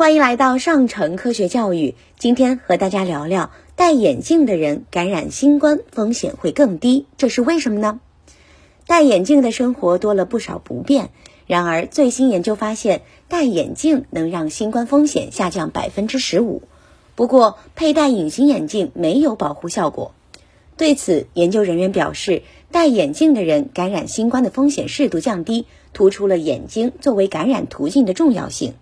欢迎来到上城科学教育。今天和大家聊聊，戴眼镜的人感染新冠风险会更低，这是为什么呢？戴眼镜的生活多了不少不便，然而最新研究发现，戴眼镜能让新冠风险下降百分之十五。不过，佩戴隐形眼镜没有保护效果。对此，研究人员表示，戴眼镜的人感染新冠的风险适度降低，突出了眼睛作为感染途径的重要性。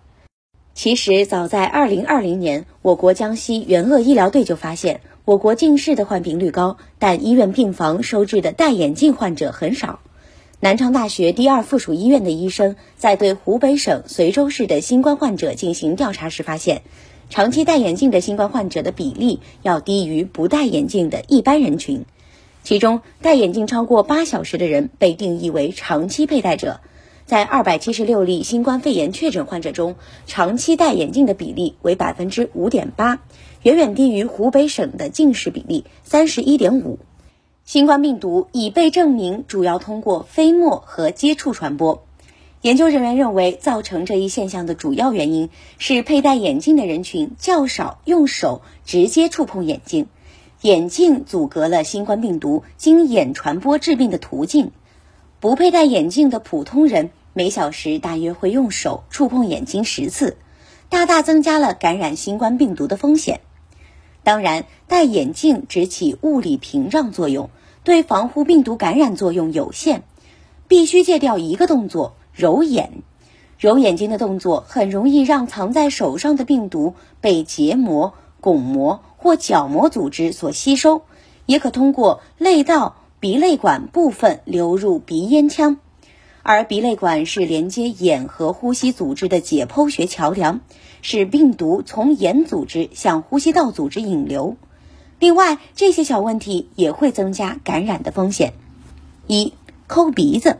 其实，早在2020年，我国江西援鄂医疗队就发现，我国近视的患病率高，但医院病房收治的戴眼镜患者很少。南昌大学第二附属医院的医生在对湖北省随州市的新冠患者进行调查时发现，长期戴眼镜的新冠患者的比例要低于不戴眼镜的一般人群。其中，戴眼镜超过八小时的人被定义为长期佩戴者。在二百七十六例新冠肺炎确诊患者中，长期戴眼镜的比例为百分之五点八，远远低于湖北省的近视比例三十一点五。新冠病毒已被证明主要通过飞沫和接触传播。研究人员认为，造成这一现象的主要原因是佩戴眼镜的人群较少用手直接触碰眼睛，眼镜阻隔了新冠病毒经眼传播致病的途径。不佩戴眼镜的普通人。每小时大约会用手触碰眼睛十次，大大增加了感染新冠病毒的风险。当然，戴眼镜只起物理屏障作用，对防护病毒感染作用有限。必须戒掉一个动作——揉眼。揉眼睛的动作很容易让藏在手上的病毒被结膜、巩膜或角膜组织所吸收，也可通过泪道、鼻泪管部分流入鼻咽腔。而鼻泪管是连接眼和呼吸组织的解剖学桥梁，使病毒从眼组织向呼吸道组织引流。另外，这些小问题也会增加感染的风险。一、抠鼻子，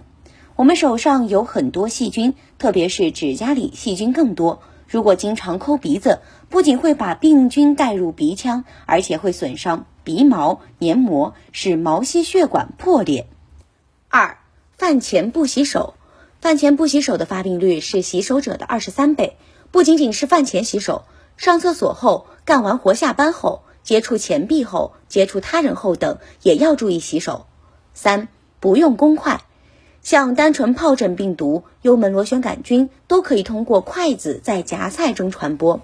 我们手上有很多细菌，特别是指甲里细菌更多。如果经常抠鼻子，不仅会把病菌带入鼻腔，而且会损伤鼻毛黏膜，使毛细血管破裂。二。饭前不洗手，饭前不洗手的发病率是洗手者的二十三倍。不仅仅是饭前洗手，上厕所后、干完活下班后、接触钱币后、接触他人后等，也要注意洗手。三、不用公筷，像单纯疱疹病毒、幽门螺旋杆菌都可以通过筷子在夹菜中传播。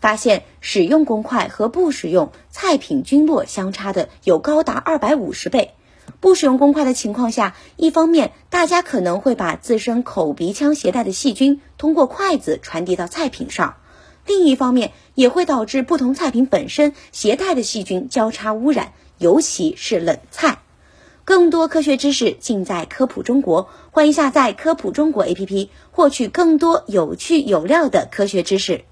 发现使用公筷和不使用，菜品菌落相差的有高达二百五十倍。不使用公筷的情况下，一方面大家可能会把自身口鼻腔携带的细菌通过筷子传递到菜品上；另一方面也会导致不同菜品本身携带的细菌交叉污染，尤其是冷菜。更多科学知识尽在科普中国，欢迎下载科普中国 APP，获取更多有趣有料的科学知识。